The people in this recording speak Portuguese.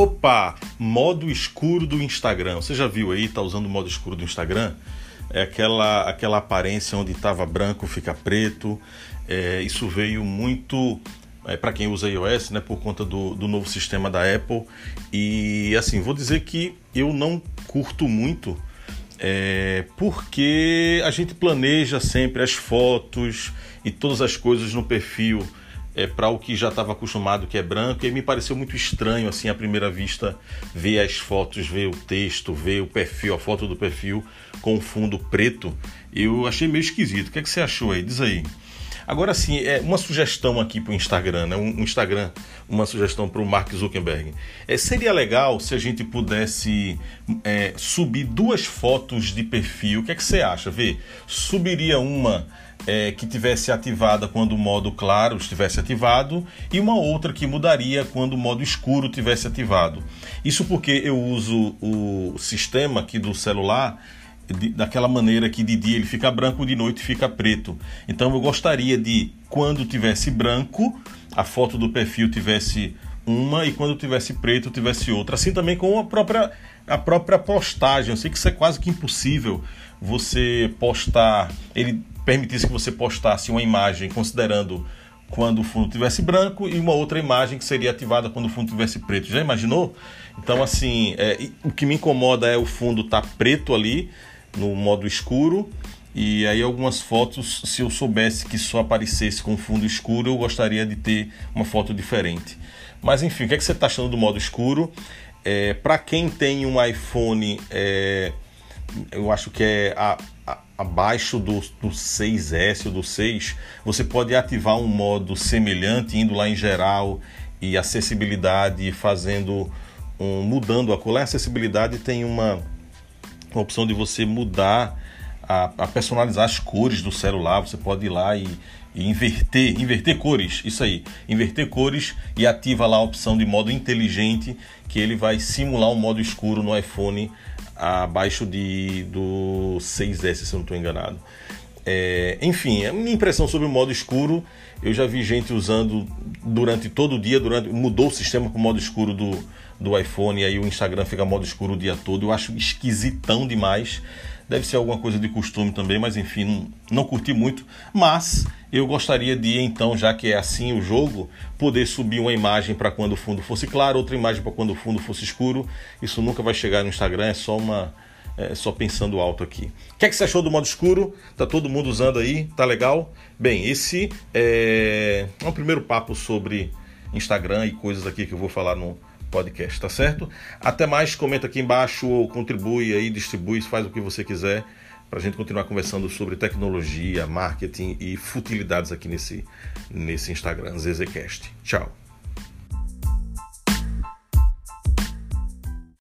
Opa, modo escuro do Instagram. Você já viu aí, tá usando o modo escuro do Instagram? É aquela, aquela aparência onde estava branco fica preto. É, isso veio muito é, para quem usa iOS, né, por conta do, do novo sistema da Apple. E assim, vou dizer que eu não curto muito, é, porque a gente planeja sempre as fotos e todas as coisas no perfil é, para o que já estava acostumado, que é branco, e me pareceu muito estranho, assim, à primeira vista, ver as fotos, ver o texto, ver o perfil, a foto do perfil com fundo preto. Eu achei meio esquisito. O que, é que você achou aí? Diz aí. Agora sim, é uma sugestão aqui para o Instagram, né? Um, Instagram, uma sugestão para o Mark Zuckerberg. É, seria legal se a gente pudesse é, subir duas fotos de perfil. O que é que você acha? Vê, subiria uma é, que tivesse ativada quando o modo claro estivesse ativado e uma outra que mudaria quando o modo escuro tivesse ativado. Isso porque eu uso o sistema aqui do celular daquela maneira que de dia ele fica branco, de noite fica preto. Então eu gostaria de, quando tivesse branco, a foto do perfil tivesse uma e quando tivesse preto tivesse outra. Assim também com a própria, a própria postagem. Eu sei que isso é quase que impossível você postar. Ele permitisse que você postasse uma imagem considerando quando o fundo tivesse branco e uma outra imagem que seria ativada quando o fundo tivesse preto. Já imaginou? Então, assim, é, o que me incomoda é o fundo estar tá preto ali, no modo escuro, e aí algumas fotos, se eu soubesse que só aparecesse com fundo escuro, eu gostaria de ter uma foto diferente. Mas enfim, o que, é que você está achando do modo escuro? É, Para quem tem um iPhone, é, eu acho que é a, a, abaixo do, do 6S ou do 6, você pode ativar um modo semelhante, indo lá em geral e acessibilidade, fazendo um, mudando a cor. Acessibilidade tem uma, uma opção de você mudar, a, a, personalizar as cores do celular. Você pode ir lá e, e inverter, inverter cores, isso aí, inverter cores e ativa lá a opção de modo inteligente que ele vai simular um modo escuro no iPhone abaixo de, do 6S, se eu não estou enganado. É, enfim, a minha impressão sobre o modo escuro, eu já vi gente usando durante todo o dia, durante mudou o sistema para o modo escuro do, do iPhone, e aí o Instagram fica modo escuro o dia todo. Eu acho esquisitão demais. Deve ser alguma coisa de costume também, mas enfim, não, não curti muito. Mas eu gostaria de, então, já que é assim o jogo, poder subir uma imagem para quando o fundo fosse claro, outra imagem para quando o fundo fosse escuro. Isso nunca vai chegar no Instagram, é só uma. É, só pensando alto aqui. O que, é que você achou do modo escuro? Tá todo mundo usando aí? Tá legal? Bem, esse é, é um primeiro papo sobre Instagram e coisas aqui que eu vou falar no, podcast, tá certo? Até mais, comenta aqui embaixo ou contribui aí, distribui, faz o que você quiser para a gente continuar conversando sobre tecnologia, marketing e futilidades aqui nesse, nesse Instagram, ZZCast. Tchau!